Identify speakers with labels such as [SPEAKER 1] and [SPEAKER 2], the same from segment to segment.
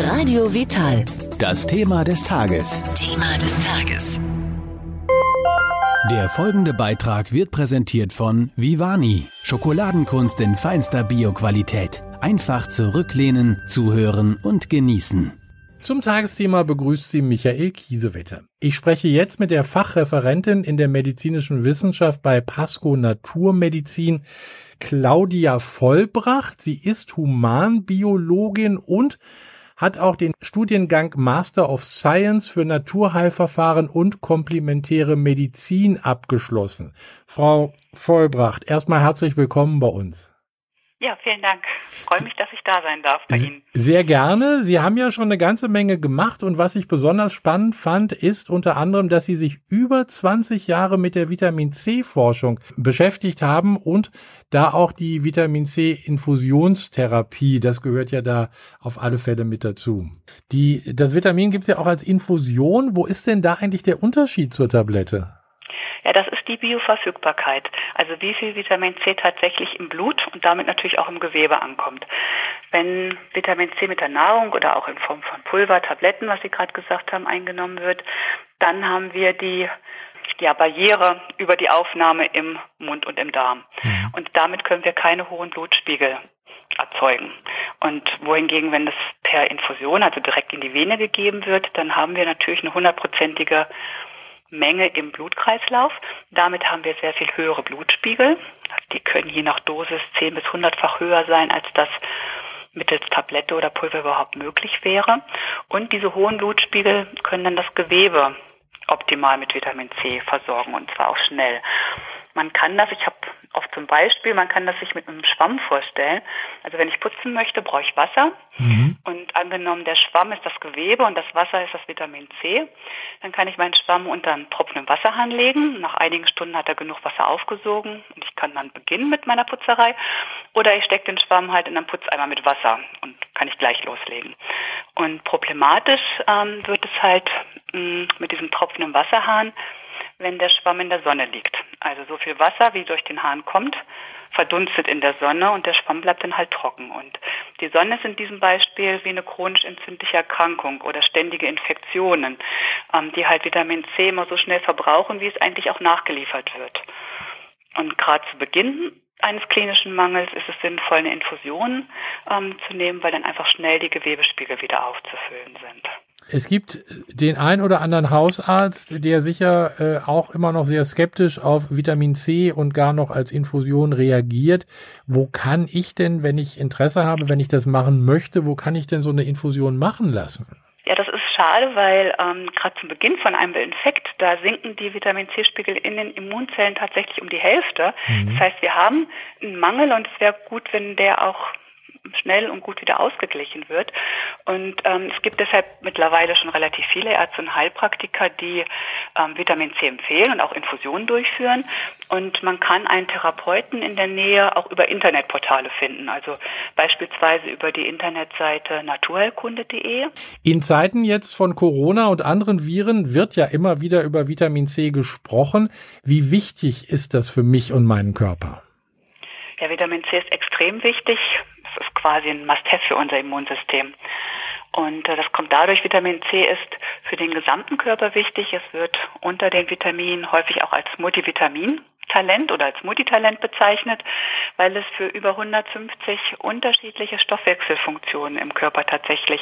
[SPEAKER 1] Radio Vital.
[SPEAKER 2] Das Thema des Tages.
[SPEAKER 1] Thema des Tages.
[SPEAKER 2] Der folgende Beitrag wird präsentiert von Vivani. Schokoladenkunst in feinster Bioqualität. Einfach zurücklehnen, zuhören und genießen.
[SPEAKER 3] Zum Tagesthema begrüßt sie Michael Kiesewetter. Ich spreche jetzt mit der Fachreferentin in der medizinischen Wissenschaft bei Pasco Naturmedizin, Claudia Vollbracht. Sie ist Humanbiologin und hat auch den Studiengang Master of Science für Naturheilverfahren und komplementäre Medizin abgeschlossen. Frau Vollbracht, erstmal herzlich willkommen bei uns.
[SPEAKER 4] Ja, vielen Dank. Freue mich, dass ich da sein darf bei Ihnen.
[SPEAKER 3] Sehr gerne. Sie haben ja schon eine ganze Menge gemacht und was ich besonders spannend fand, ist unter anderem, dass Sie sich über 20 Jahre mit der Vitamin C Forschung beschäftigt haben und da auch die Vitamin C Infusionstherapie, das gehört ja da auf alle Fälle mit dazu. Die, das Vitamin gibt's ja auch als Infusion. Wo ist denn da eigentlich der Unterschied zur Tablette?
[SPEAKER 4] Ja, das ist die Bioverfügbarkeit. Also wie viel Vitamin C tatsächlich im Blut und damit natürlich auch im Gewebe ankommt. Wenn Vitamin C mit der Nahrung oder auch in Form von Pulver, Tabletten, was Sie gerade gesagt haben, eingenommen wird, dann haben wir die ja, Barriere über die Aufnahme im Mund und im Darm. Mhm. Und damit können wir keine hohen Blutspiegel erzeugen. Und wohingegen, wenn das per Infusion, also direkt in die Vene gegeben wird, dann haben wir natürlich eine hundertprozentige Menge im Blutkreislauf. Damit haben wir sehr viel höhere Blutspiegel. Die können je nach Dosis 10 bis 100-fach höher sein, als das mittels Tablette oder Pulver überhaupt möglich wäre. Und diese hohen Blutspiegel können dann das Gewebe optimal mit Vitamin C versorgen und zwar auch schnell. Man kann das, ich habe oft zum Beispiel, man kann das sich mit einem Schwamm vorstellen. Also wenn ich putzen möchte, brauche ich Wasser. Mhm. Und angenommen, der Schwamm ist das Gewebe und das Wasser ist das Vitamin C, dann kann ich meinen Schwamm unter einen Tropfen im Wasserhahn legen. Nach einigen Stunden hat er genug Wasser aufgesogen und ich kann dann beginnen mit meiner Putzerei. Oder ich stecke den Schwamm halt in einen Putzeimer mit Wasser und kann ich gleich loslegen. Und problematisch ähm, wird es halt mh, mm, mit diesem Tropfen im Wasserhahn, wenn der Schwamm in der Sonne liegt. Also so viel Wasser, wie durch den Hahn kommt, verdunstet in der Sonne und der Schwamm bleibt dann halt trocken. Und die Sonne ist in diesem Beispiel wie eine chronisch entzündliche Erkrankung oder ständige Infektionen, ähm, die halt Vitamin C immer so schnell verbrauchen, wie es eigentlich auch nachgeliefert wird. Und gerade zu Beginn eines klinischen Mangels ist es sinnvoll, eine Infusion ähm, zu nehmen, weil dann einfach schnell die Gewebespiegel wieder aufzufüllen sind.
[SPEAKER 3] Es gibt den ein oder anderen Hausarzt, der sicher äh, auch immer noch sehr skeptisch auf Vitamin C und gar noch als Infusion reagiert. Wo kann ich denn, wenn ich Interesse habe, wenn ich das machen möchte, wo kann ich denn so eine Infusion machen lassen?
[SPEAKER 4] Ja, das ist schade, weil ähm, gerade zum Beginn von einem Infekt, da sinken die Vitamin C-Spiegel in den Immunzellen tatsächlich um die Hälfte. Mhm. Das heißt, wir haben einen Mangel und es wäre gut, wenn der auch schnell und gut wieder ausgeglichen wird. Und ähm, es gibt deshalb mittlerweile schon relativ viele Ärzte und Heilpraktiker, die ähm, Vitamin C empfehlen und auch Infusionen durchführen. Und man kann einen Therapeuten in der Nähe auch über Internetportale finden, also beispielsweise über die Internetseite naturheilkunde.de.
[SPEAKER 3] In Zeiten jetzt von Corona und anderen Viren wird ja immer wieder über Vitamin C gesprochen. Wie wichtig ist das für mich und meinen Körper?
[SPEAKER 4] Ja, Vitamin C ist extrem wichtig ist quasi ein Must-Have für unser Immunsystem. Und äh, das kommt dadurch, Vitamin C ist für den gesamten Körper wichtig. Es wird unter den Vitaminen häufig auch als Multivitamin-Talent oder als Multitalent bezeichnet, weil es für über 150 unterschiedliche Stoffwechselfunktionen im Körper tatsächlich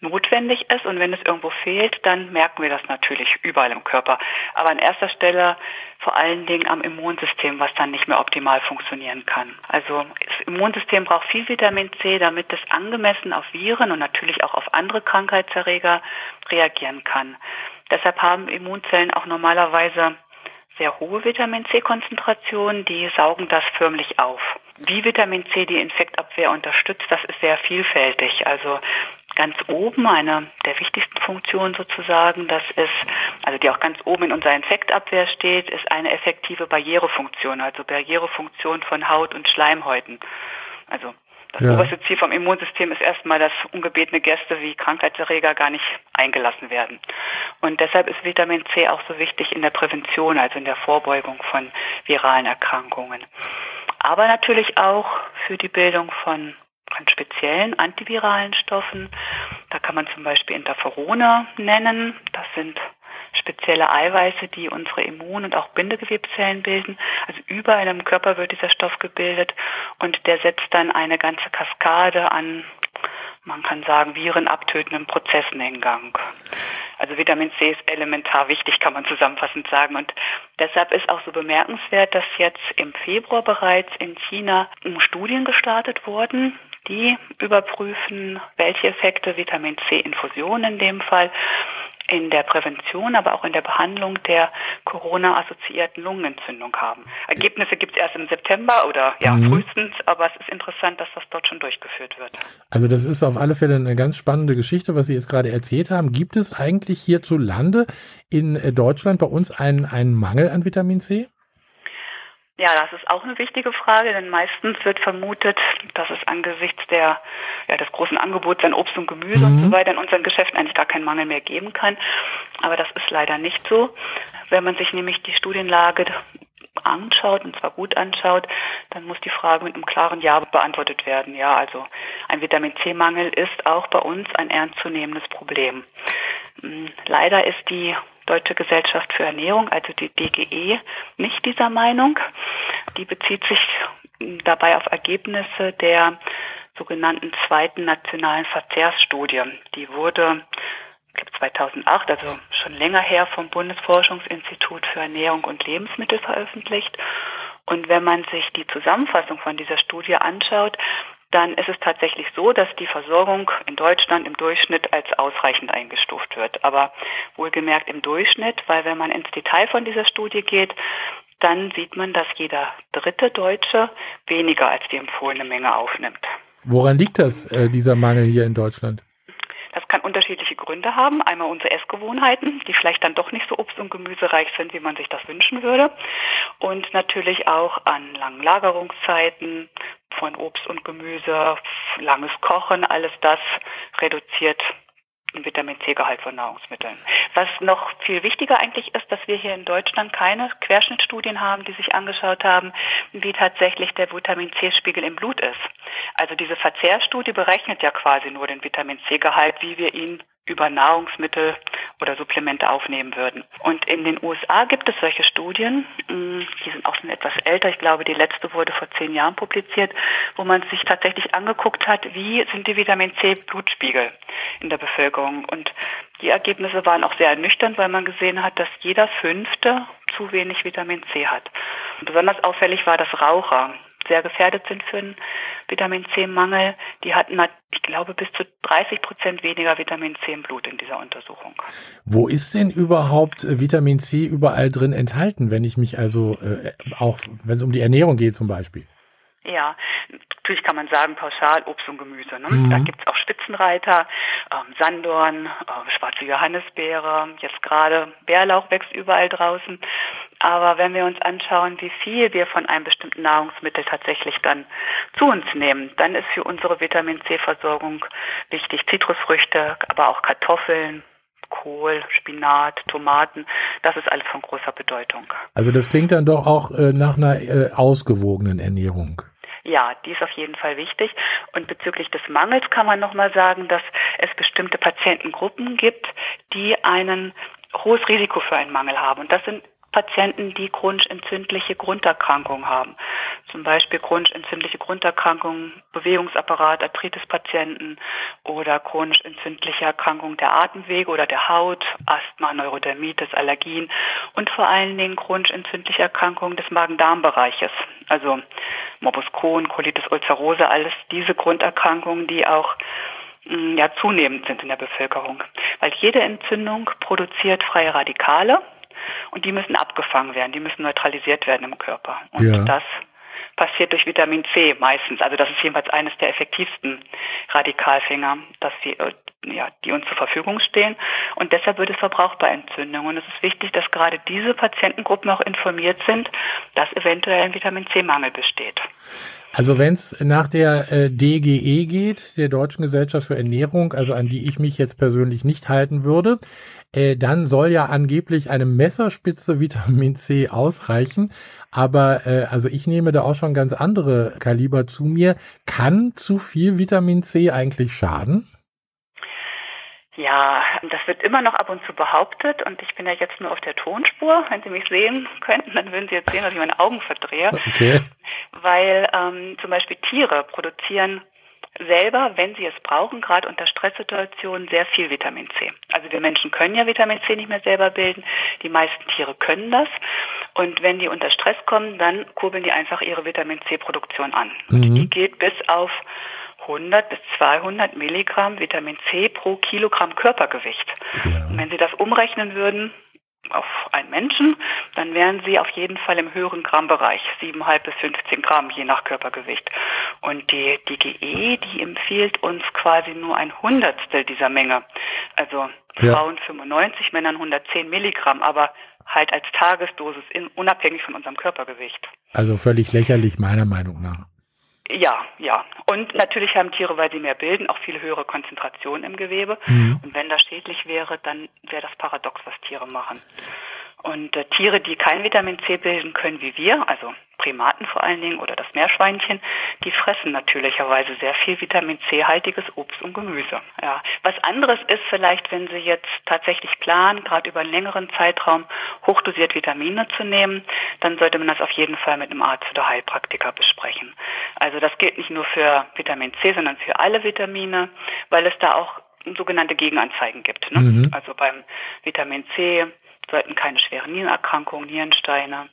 [SPEAKER 4] notwendig ist. Und wenn es irgendwo fehlt, dann merken wir das natürlich überall im Körper. Aber an erster Stelle vor allen Dingen am Immunsystem, was dann nicht mehr optimal funktionieren kann. Also das Immunsystem braucht viel Vitamin C, damit es angemessen auf Viren und natürlich auch auf andere Krankheitserreger reagieren kann. Deshalb haben Immunzellen auch normalerweise sehr hohe Vitamin C-Konzentrationen, die saugen das förmlich auf. Wie Vitamin C die Infektabwehr unterstützt, das ist sehr vielfältig. Also ganz oben, eine der wichtigsten Funktionen sozusagen, das ist, also die auch ganz oben in unserer Infektabwehr steht, ist eine effektive Barrierefunktion, also Barrierefunktion von Haut und Schleimhäuten. Also das ja. oberste Ziel vom Immunsystem ist erstmal, dass ungebetene Gäste wie Krankheitserreger gar nicht eingelassen werden. Und deshalb ist Vitamin C auch so wichtig in der Prävention, also in der Vorbeugung von viralen Erkrankungen. Aber natürlich auch für die Bildung von an speziellen antiviralen Stoffen. Da kann man zum Beispiel Interferone nennen. Das sind spezielle Eiweiße, die unsere Immun- und auch Bindegewebszellen bilden. Also überall im Körper wird dieser Stoff gebildet und der setzt dann eine ganze Kaskade an, man kann sagen, virenabtötenden Prozessen in Gang. Also Vitamin C ist elementar wichtig, kann man zusammenfassend sagen. Und deshalb ist auch so bemerkenswert, dass jetzt im Februar bereits in China Studien gestartet wurden, die überprüfen, welche Effekte Vitamin C-Infusionen in dem Fall in der Prävention, aber auch in der Behandlung der Corona-assoziierten Lungenentzündung haben. Ergebnisse gibt es erst im September oder ja mhm. frühestens, aber es ist interessant, dass das dort schon durchgeführt wird.
[SPEAKER 3] Also das ist auf alle Fälle eine ganz spannende Geschichte, was Sie jetzt gerade erzählt haben. Gibt es eigentlich hierzulande in äh, Deutschland bei uns einen, einen Mangel an Vitamin C?
[SPEAKER 4] Ja, das ist auch eine wichtige Frage, denn meistens wird vermutet, dass es angesichts der, ja, des großen Angebots an Obst und Gemüse mhm. und so weiter in unseren Geschäften eigentlich gar keinen Mangel mehr geben kann. Aber das ist leider nicht so. Wenn man sich nämlich die Studienlage anschaut, und zwar gut anschaut, dann muss die Frage mit einem klaren Ja beantwortet werden. Ja, also ein Vitamin C-Mangel ist auch bei uns ein ernstzunehmendes Problem. Hm, leider ist die Deutsche Gesellschaft für Ernährung, also die DGE, nicht dieser Meinung. Die bezieht sich dabei auf Ergebnisse der sogenannten zweiten nationalen Verzehrsstudie. Die wurde 2008, also schon länger her, vom Bundesforschungsinstitut für Ernährung und Lebensmittel veröffentlicht. Und wenn man sich die Zusammenfassung von dieser Studie anschaut, dann ist es tatsächlich so, dass die Versorgung in Deutschland im Durchschnitt als ausreichend eingestuft wird. Aber wohlgemerkt im Durchschnitt, weil wenn man ins Detail von dieser Studie geht, dann sieht man, dass jeder dritte Deutsche weniger als die empfohlene Menge aufnimmt.
[SPEAKER 3] Woran liegt das, äh, dieser Mangel hier in Deutschland?
[SPEAKER 4] Kann unterschiedliche Gründe haben. Einmal unsere Essgewohnheiten, die vielleicht dann doch nicht so obst- und gemüsereich sind, wie man sich das wünschen würde. Und natürlich auch an langen Lagerungszeiten von Obst und Gemüse, langes Kochen, alles das reduziert Vitamin C-Gehalt von Nahrungsmitteln. Was noch viel wichtiger eigentlich ist, dass wir hier in Deutschland keine Querschnittstudien haben, die sich angeschaut haben, wie tatsächlich der Vitamin C-Spiegel im Blut ist. Also diese Verzehrstudie berechnet ja quasi nur den Vitamin C-Gehalt, wie wir ihn über Nahrungsmittel oder Supplemente aufnehmen würden. Und in den USA gibt es solche Studien, mm, die sind auch schon etwas älter, ich glaube, die letzte wurde vor zehn Jahren publiziert, wo man sich tatsächlich angeguckt hat, wie sind die Vitamin C-Blutspiegel in der Bevölkerung. Und die Ergebnisse waren auch sehr ernüchternd, weil man gesehen hat, dass jeder Fünfte zu wenig Vitamin C hat. Und besonders auffällig war, dass Raucher sehr gefährdet sind für einen Vitamin C-Mangel, die hatten, ich glaube, bis zu 30 Prozent weniger Vitamin C im Blut in dieser Untersuchung.
[SPEAKER 3] Wo ist denn überhaupt äh, Vitamin C überall drin enthalten, wenn ich mich also äh, auch, wenn es um die Ernährung geht zum Beispiel?
[SPEAKER 4] Ja, natürlich kann man sagen, pauschal Obst und Gemüse. Ne? Mhm. Da gibt's auch Spitzenreiter, ähm, Sandorn, äh, schwarze Johannisbeere, jetzt gerade Bärlauch wächst überall draußen. Aber wenn wir uns anschauen, wie viel wir von einem bestimmten Nahrungsmittel tatsächlich dann zu uns nehmen, dann ist für unsere Vitamin C-Versorgung wichtig Zitrusfrüchte, aber auch Kartoffeln, Kohl, Spinat, Tomaten, das ist alles von großer Bedeutung.
[SPEAKER 3] Also das klingt dann doch auch äh, nach einer äh, ausgewogenen Ernährung.
[SPEAKER 4] Ja, die ist auf jeden Fall wichtig. Und bezüglich des Mangels kann man nochmal sagen, dass es bestimmte Patientengruppen gibt, die ein hohes Risiko für einen Mangel haben. Und das sind Patienten, die chronisch entzündliche Grunderkrankungen haben. Zum Beispiel chronisch entzündliche Grunderkrankungen, Bewegungsapparat, Arthritis-Patienten oder chronisch entzündliche Erkrankungen der Atemwege oder der Haut, Asthma, Neurodermitis, Allergien und vor allen Dingen chronisch entzündliche Erkrankungen des Magen-Darm-Bereiches. Also Morbus Crohn, Colitis ulcerosa, alles diese Grunderkrankungen, die auch mm, ja, zunehmend sind in der Bevölkerung. Weil jede Entzündung produziert freie Radikale und die müssen abgefangen werden, die müssen neutralisiert werden im Körper. Und ja. das passiert durch Vitamin C meistens. Also das ist jedenfalls eines der effektivsten Radikalfänger, dass sie, ja, die uns zur Verfügung stehen. Und deshalb wird es verbraucht bei Entzündungen. Und es ist wichtig, dass gerade diese Patientengruppen auch informiert sind, dass eventuell ein Vitamin C-Mangel besteht.
[SPEAKER 3] Also wenn es nach der äh, DGE geht, der Deutschen Gesellschaft für Ernährung, also an die ich mich jetzt persönlich nicht halten würde, äh, dann soll ja angeblich eine Messerspitze Vitamin C ausreichen. Aber äh, also ich nehme da auch schon ganz andere Kaliber zu mir. Kann zu viel Vitamin C eigentlich schaden?
[SPEAKER 4] Ja, das wird immer noch ab und zu behauptet und ich bin ja jetzt nur auf der Tonspur. Wenn Sie mich sehen könnten, dann würden Sie jetzt sehen, dass ich meine Augen verdrehe. Okay. Weil ähm, zum Beispiel Tiere produzieren selber, wenn sie es brauchen, gerade unter Stresssituationen, sehr viel Vitamin C. Also wir Menschen können ja Vitamin C nicht mehr selber bilden. Die meisten Tiere können das. Und wenn die unter Stress kommen, dann kurbeln die einfach ihre Vitamin C-Produktion an. Mhm. Und die geht bis auf 100 bis 200 Milligramm Vitamin C pro Kilogramm Körpergewicht. Ja. Und wenn Sie das umrechnen würden auf einen Menschen, dann wären Sie auf jeden Fall im höheren Grammbereich, 7,5 bis 15 Gramm je nach Körpergewicht. Und die, die GE, die empfiehlt uns quasi nur ein Hundertstel dieser Menge. Also ja. Frauen 95, Männern 110 Milligramm, aber halt als Tagesdosis, in, unabhängig von unserem Körpergewicht.
[SPEAKER 3] Also völlig lächerlich meiner Meinung nach.
[SPEAKER 4] Ja, ja. Und natürlich haben Tiere, weil sie mehr bilden, auch viel höhere Konzentration im Gewebe. Mhm. Und wenn das schädlich wäre, dann wäre das paradox, was Tiere machen. Und äh, Tiere, die kein Vitamin C bilden können wie wir, also Primaten vor allen Dingen oder das Meerschweinchen, die fressen natürlicherweise sehr viel Vitamin C-haltiges Obst und Gemüse. Ja. Was anderes ist vielleicht, wenn Sie jetzt tatsächlich planen, gerade über einen längeren Zeitraum hochdosiert Vitamine zu nehmen, dann sollte man das auf jeden Fall mit einem Arzt oder Heilpraktiker besprechen. Also das gilt nicht nur für Vitamin C, sondern für alle Vitamine, weil es da auch sogenannte Gegenanzeigen gibt. Ne? Mhm. Also beim Vitamin C sollten keine schweren Nierenerkrankungen, Nierensteine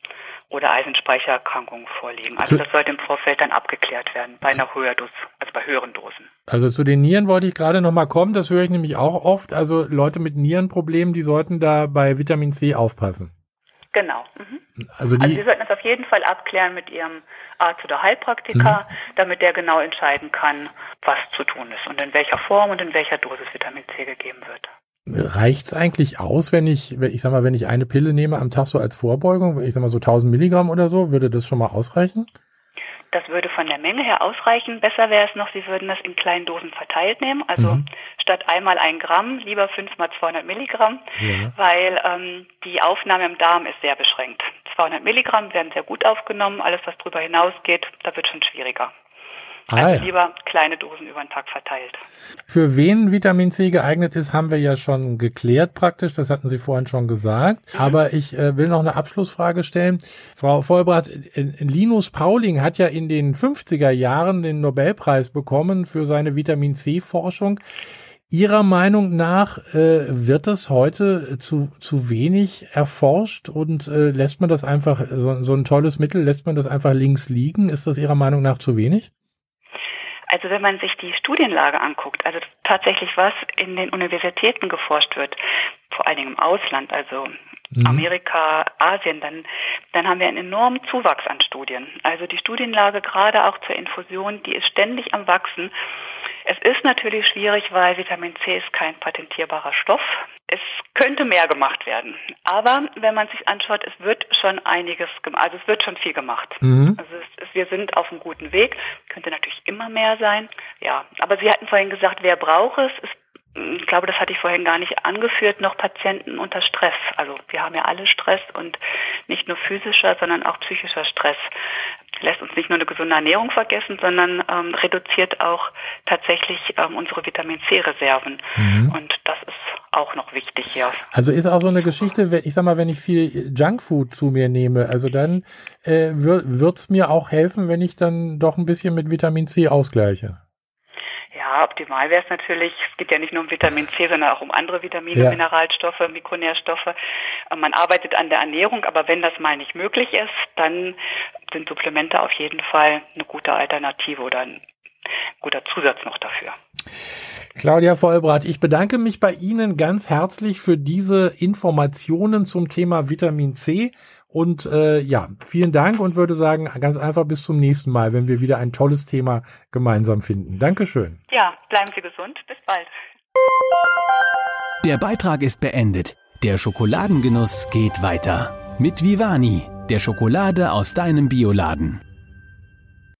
[SPEAKER 4] oder Eisenspeichererkrankungen vorliegen. Also das sollte im Vorfeld dann abgeklärt werden bei einer höheren Dosis, also bei höheren Dosen.
[SPEAKER 3] Also zu den Nieren wollte ich gerade noch mal kommen. Das höre ich nämlich auch oft. Also Leute mit Nierenproblemen, die sollten da bei Vitamin C aufpassen.
[SPEAKER 4] Genau. Mhm. Also, die, also Sie sollten das auf jeden Fall abklären mit Ihrem Arzt oder Heilpraktiker, mhm. damit der genau entscheiden kann, was zu tun ist und in welcher Form und in welcher Dosis Vitamin C gegeben wird.
[SPEAKER 3] Reicht's eigentlich aus, wenn ich, ich sag mal, wenn ich eine Pille nehme am Tag so als Vorbeugung, ich sag mal so 1000 Milligramm oder so, würde das schon mal ausreichen?
[SPEAKER 4] Das würde von der Menge her ausreichen. Besser wäre es noch, Sie würden das in kleinen Dosen verteilt nehmen. Also mhm. statt einmal ein Gramm, lieber fünfmal 200 Milligramm, ja. weil ähm, die Aufnahme im Darm ist sehr beschränkt. 200 Milligramm werden sehr gut aufgenommen. Alles, was darüber hinausgeht, da wird schon schwieriger. Ah, also ja. lieber kleine Dosen über den Tag verteilt.
[SPEAKER 3] Für wen Vitamin C geeignet ist, haben wir ja schon geklärt praktisch. Das hatten Sie vorhin schon gesagt. Mhm. Aber ich äh, will noch eine Abschlussfrage stellen. Frau Vollbrath, äh, Linus Pauling hat ja in den 50er Jahren den Nobelpreis bekommen für seine Vitamin C Forschung. Ihrer Meinung nach äh, wird das heute zu, zu wenig erforscht und äh, lässt man das einfach, so, so ein tolles Mittel, lässt man das einfach links liegen? Ist das Ihrer Meinung nach zu wenig?
[SPEAKER 4] Also wenn man sich die Studienlage anguckt, also tatsächlich was in den Universitäten geforscht wird, vor allen Dingen im Ausland, also mhm. Amerika, Asien, dann, dann haben wir einen enormen Zuwachs an Studien. Also die Studienlage gerade auch zur Infusion, die ist ständig am Wachsen. Es ist natürlich schwierig, weil Vitamin C ist kein patentierbarer Stoff. Es könnte mehr gemacht werden. Aber wenn man sich anschaut, es wird schon einiges gemacht. Also es wird schon viel gemacht. Mhm. Also es, wir sind auf einem guten Weg. Könnte natürlich immer mehr sein. Ja, aber Sie hatten vorhin gesagt, wer braucht es? Es ich glaube, das hatte ich vorhin gar nicht angeführt, noch Patienten unter Stress. Also wir haben ja alle Stress und nicht nur physischer, sondern auch psychischer Stress lässt uns nicht nur eine gesunde Ernährung vergessen, sondern ähm, reduziert auch tatsächlich ähm, unsere Vitamin C-Reserven. Mhm. Und auch noch wichtig, ja.
[SPEAKER 3] Also ist auch so eine Geschichte, ich sag mal, wenn ich viel Junkfood zu mir nehme, also dann äh, wird es mir auch helfen, wenn ich dann doch ein bisschen mit Vitamin C ausgleiche.
[SPEAKER 4] Ja, optimal wäre es natürlich, es geht ja nicht nur um Vitamin C, sondern auch um andere Vitamine, ja. Mineralstoffe, Mikronährstoffe. Man arbeitet an der Ernährung, aber wenn das mal nicht möglich ist, dann sind Supplemente auf jeden Fall eine gute Alternative oder ein guter Zusatz noch dafür.
[SPEAKER 3] Claudia Vollbrath, ich bedanke mich bei Ihnen ganz herzlich für diese Informationen zum Thema Vitamin C und äh, ja, vielen Dank und würde sagen, ganz einfach bis zum nächsten Mal, wenn wir wieder ein tolles Thema gemeinsam finden. Dankeschön.
[SPEAKER 4] Ja, bleiben Sie gesund. Bis bald.
[SPEAKER 2] Der Beitrag ist beendet. Der Schokoladengenuss geht weiter. Mit Vivani, der Schokolade aus deinem Bioladen.